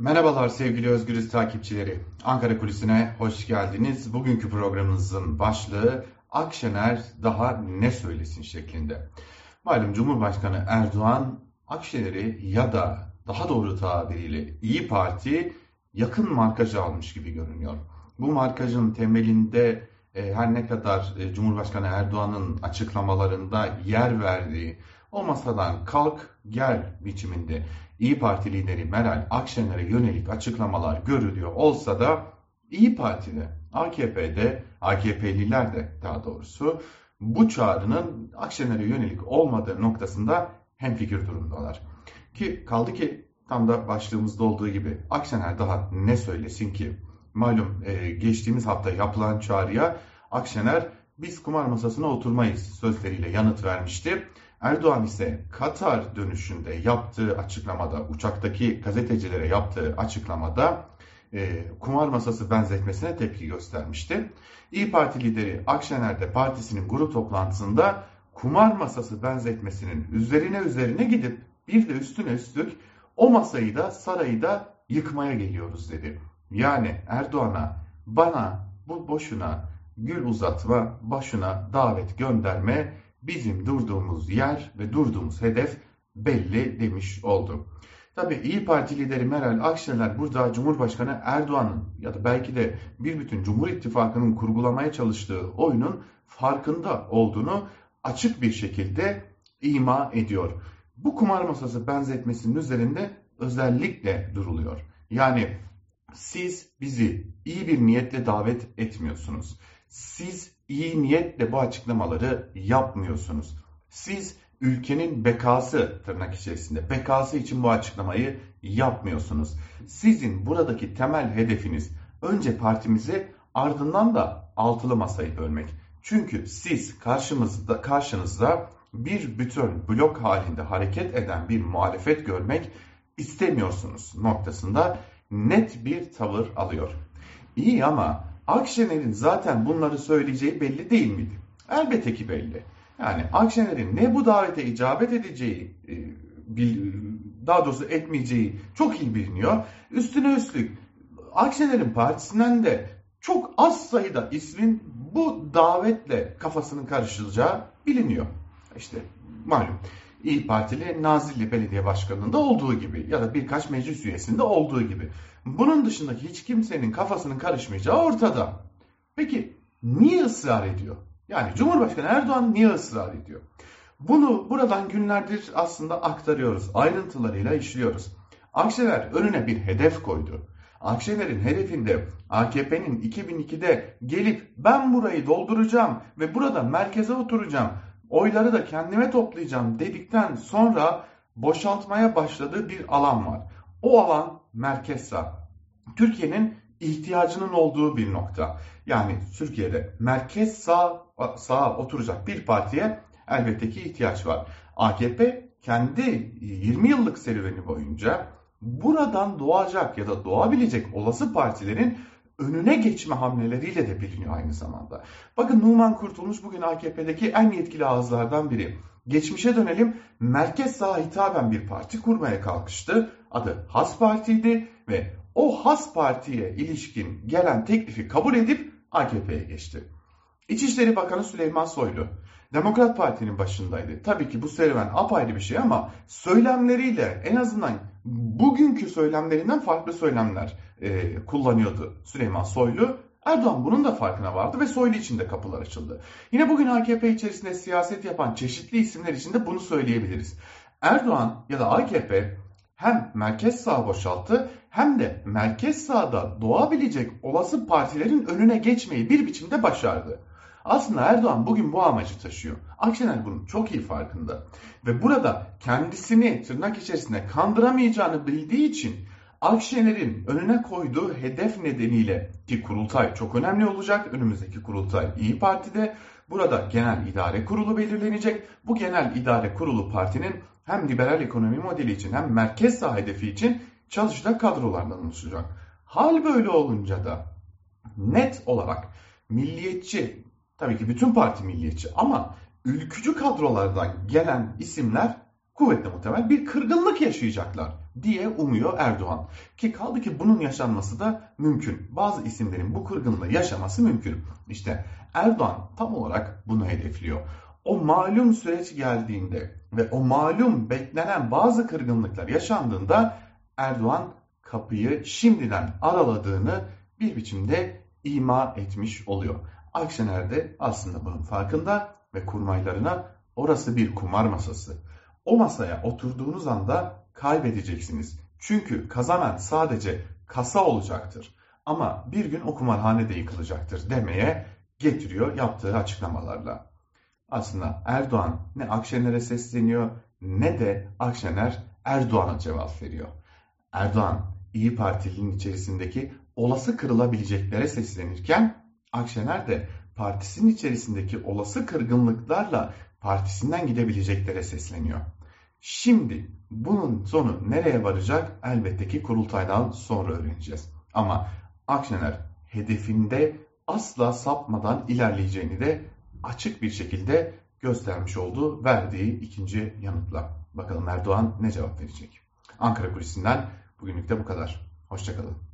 Merhabalar sevgili Özgürüz takipçileri. Ankara Kulisi'ne hoş geldiniz. Bugünkü programımızın başlığı Akşener daha ne söylesin şeklinde. Malum Cumhurbaşkanı Erdoğan Akşener'i ya da daha doğru tabiriyle İyi Parti yakın markajı almış gibi görünüyor. Bu markajın temelinde e, her ne kadar e, Cumhurbaşkanı Erdoğan'ın açıklamalarında yer verdiği o masadan kalk gel biçiminde İyi Parti lideri Meral Akşener'e yönelik açıklamalar görülüyor olsa da İyi Parti'de, AKP'de, AKP'liler de daha doğrusu bu çağrının Akşener'e yönelik olmadığı noktasında hemfikir durumdalar. Ki kaldı ki tam da başlığımızda olduğu gibi Akşener daha ne söylesin ki? Malum e, geçtiğimiz hafta yapılan çağrıya Akşener biz kumar masasına oturmayız sözleriyle yanıt vermişti. Erdoğan ise Katar dönüşünde yaptığı açıklamada, uçaktaki gazetecilere yaptığı açıklamada e, kumar masası benzetmesine tepki göstermişti. İyi Parti lideri Akşener de partisinin grup toplantısında kumar masası benzetmesinin üzerine üzerine gidip bir de üstüne üstlük o masayı da sarayı da yıkmaya geliyoruz dedi. Yani Erdoğan'a bana bu boşuna gül uzatma, başına davet gönderme bizim durduğumuz yer ve durduğumuz hedef belli demiş oldu. Tabi İyi Parti lideri Meral Akşener burada Cumhurbaşkanı Erdoğan'ın ya da belki de bir bütün Cumhur İttifakı'nın kurgulamaya çalıştığı oyunun farkında olduğunu açık bir şekilde ima ediyor. Bu kumar masası benzetmesinin üzerinde özellikle duruluyor. Yani siz bizi iyi bir niyetle davet etmiyorsunuz. Siz iyi niyetle bu açıklamaları yapmıyorsunuz. Siz ülkenin bekası tırnak içerisinde bekası için bu açıklamayı yapmıyorsunuz. Sizin buradaki temel hedefiniz önce partimizi ardından da altılı masayı bölmek. Çünkü siz karşımızda karşınızda bir bütün blok halinde hareket eden bir muhalefet görmek istemiyorsunuz noktasında net bir tavır alıyor. İyi ama Akşener'in zaten bunları söyleyeceği belli değil miydi? Elbette ki belli. Yani Akşener'in ne bu davete icabet edeceği, e, daha doğrusu etmeyeceği çok iyi biliniyor. Üstüne üstlük Akşener'in partisinden de çok az sayıda ismin bu davetle kafasının karışılacağı biliniyor. İşte malum İyi Partili Nazilli Belediye Başkanı'nda olduğu gibi ya da birkaç meclis üyesinde olduğu gibi. Bunun dışındaki hiç kimsenin kafasının karışmayacağı ortada. Peki niye ısrar ediyor? Yani Cumhurbaşkanı Erdoğan niye ısrar ediyor? Bunu buradan günlerdir aslında aktarıyoruz. Ayrıntılarıyla işliyoruz. Akşener önüne bir hedef koydu. Akşener'in hedefinde AKP'nin 2002'de gelip ben burayı dolduracağım ve burada merkeze oturacağım oyları da kendime toplayacağım dedikten sonra boşaltmaya başladığı bir alan var. O alan merkez sağ. Türkiye'nin ihtiyacının olduğu bir nokta. Yani Türkiye'de merkez sağ sağa oturacak bir partiye elbette ki ihtiyaç var. AKP kendi 20 yıllık serüveni boyunca buradan doğacak ya da doğabilecek olası partilerin önüne geçme hamleleriyle de biliniyor aynı zamanda. Bakın Numan Kurtulmuş bugün AKP'deki en yetkili ağızlardan biri. Geçmişe dönelim merkez sağa hitaben bir parti kurmaya kalkıştı. Adı Has Parti'ydi ve o Has Parti'ye ilişkin gelen teklifi kabul edip AKP'ye geçti. İçişleri Bakanı Süleyman Soylu Demokrat Parti'nin başındaydı. Tabii ki bu serüven apayrı bir şey ama söylemleriyle en azından bugünkü söylemlerinden farklı söylemler e, kullanıyordu Süleyman Soylu. Erdoğan bunun da farkına vardı ve Soylu için de kapılar açıldı. Yine bugün AKP içerisinde siyaset yapan çeşitli isimler için de bunu söyleyebiliriz. Erdoğan ya da AKP hem merkez sağ boşalttı hem de merkez sağda doğabilecek olası partilerin önüne geçmeyi bir biçimde başardı. Aslında Erdoğan bugün bu amacı taşıyor. Akşener bunun çok iyi farkında. Ve burada kendisini tırnak içerisinde kandıramayacağını bildiği için Akşener'in önüne koyduğu hedef nedeniyle ki kurultay çok önemli olacak. Önümüzdeki kurultay İyi Parti'de. Burada genel idare kurulu belirlenecek. Bu genel idare kurulu partinin hem liberal ekonomi modeli için hem merkez sağ hedefi için çalışacak kadrolardan oluşacak. Hal böyle olunca da net olarak milliyetçi Tabii ki bütün parti milliyetçi ama ülkücü kadrolardan gelen isimler kuvvetle muhtemel bir kırgınlık yaşayacaklar. diye umuyor Erdoğan. Ki kaldı ki bunun yaşanması da mümkün. Bazı isimlerin bu kırgınlığı yaşaması mümkün. İşte Erdoğan tam olarak bunu hedefliyor. O malum süreç geldiğinde ve o malum beklenen bazı kırgınlıklar yaşandığında Erdoğan kapıyı şimdiden araladığını bir biçimde ima etmiş oluyor. Akşener de aslında bunun farkında ve kurmaylarına orası bir kumar masası. O masaya oturduğunuz anda kaybedeceksiniz. Çünkü kazanan sadece kasa olacaktır. Ama bir gün o kumarhane de yıkılacaktır demeye getiriyor yaptığı açıklamalarla. Aslında Erdoğan ne Akşener'e sesleniyor ne de Akşener Erdoğan'a cevap veriyor. Erdoğan İyi Partili'nin içerisindeki olası kırılabileceklere seslenirken Akşener de partisinin içerisindeki olası kırgınlıklarla partisinden gidebileceklere sesleniyor. Şimdi bunun sonu nereye varacak elbette ki kurultaydan sonra öğreneceğiz. Ama Akşener hedefinde asla sapmadan ilerleyeceğini de açık bir şekilde göstermiş oldu verdiği ikinci yanıtla. Bakalım Erdoğan ne cevap verecek? Ankara Kulisi'nden bugünlük de bu kadar. Hoşçakalın.